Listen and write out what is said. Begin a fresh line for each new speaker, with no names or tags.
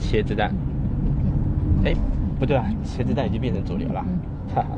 茄子蛋，哎，不对啊，茄子蛋已经变成主流了，哈哈。